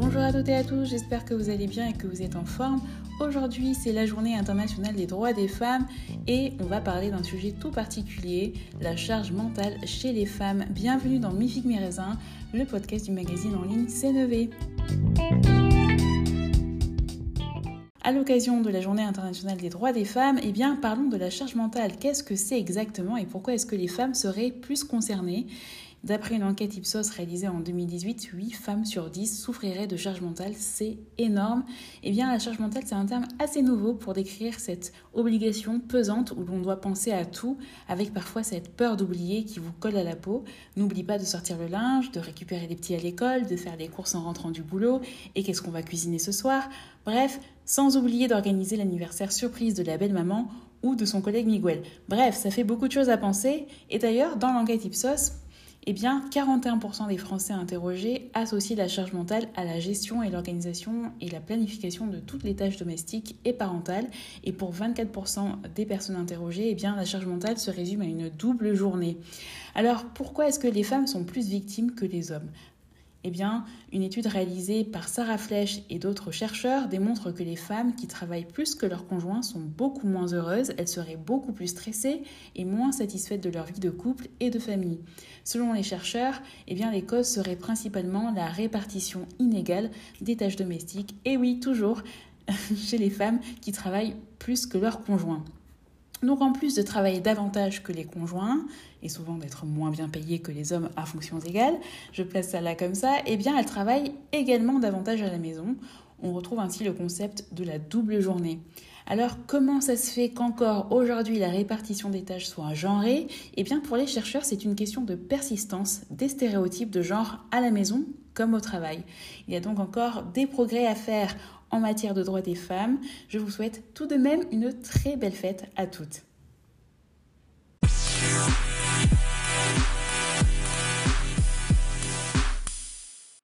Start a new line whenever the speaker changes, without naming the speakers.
Bonjour à toutes et à tous, j'espère que vous allez bien et que vous êtes en forme. Aujourd'hui, c'est la journée internationale des droits des femmes et on va parler d'un sujet tout particulier, la charge mentale chez les femmes. Bienvenue dans Mi Figue le podcast du magazine en ligne C9V. À l'occasion de la journée internationale des droits des femmes, eh bien, parlons de la charge mentale. Qu'est-ce que c'est exactement et pourquoi est-ce que les femmes seraient plus concernées? D'après une enquête Ipsos réalisée en 2018, 8 femmes sur 10 souffriraient de charge mentale. C'est énorme. Eh bien, la charge mentale, c'est un terme assez nouveau pour décrire cette obligation pesante où l'on doit penser à tout, avec parfois cette peur d'oublier qui vous colle à la peau. N'oublie pas de sortir le linge, de récupérer les petits à l'école, de faire les courses en rentrant du boulot, et qu'est-ce qu'on va cuisiner ce soir? Bref, sans oublier d'organiser l'anniversaire surprise de la belle-maman ou de son collègue Miguel. Bref, ça fait beaucoup de choses à penser. Et d'ailleurs, dans l'enquête Ipsos, eh bien, 41% des Français interrogés associent la charge mentale à la gestion et l'organisation et la planification de toutes les tâches domestiques et parentales. Et pour 24% des personnes interrogées, eh bien, la charge mentale se résume à une double journée. Alors, pourquoi est-ce que les femmes sont plus victimes que les hommes? Eh bien, une étude réalisée par Sarah Flech et d'autres chercheurs démontre que les femmes qui travaillent plus que leurs conjoints sont beaucoup moins heureuses, elles seraient beaucoup plus stressées et moins satisfaites de leur vie de couple et de famille. Selon les chercheurs, eh bien, les causes seraient principalement la répartition inégale des tâches domestiques, et oui, toujours chez les femmes qui travaillent plus que leurs conjoints. Donc en plus de travailler davantage que les conjoints, et souvent d'être moins bien payées que les hommes à fonctions égales, je place ça là comme ça, eh bien elles travaillent également davantage à la maison. On retrouve ainsi le concept de la double journée. Alors comment ça se fait qu'encore aujourd'hui la répartition des tâches soit genrée? Eh bien pour les chercheurs c'est une question de persistance des stéréotypes de genre à la maison comme au travail. Il y a donc encore des progrès à faire en matière de droits des femmes. Je vous souhaite tout de même une très belle fête à toutes.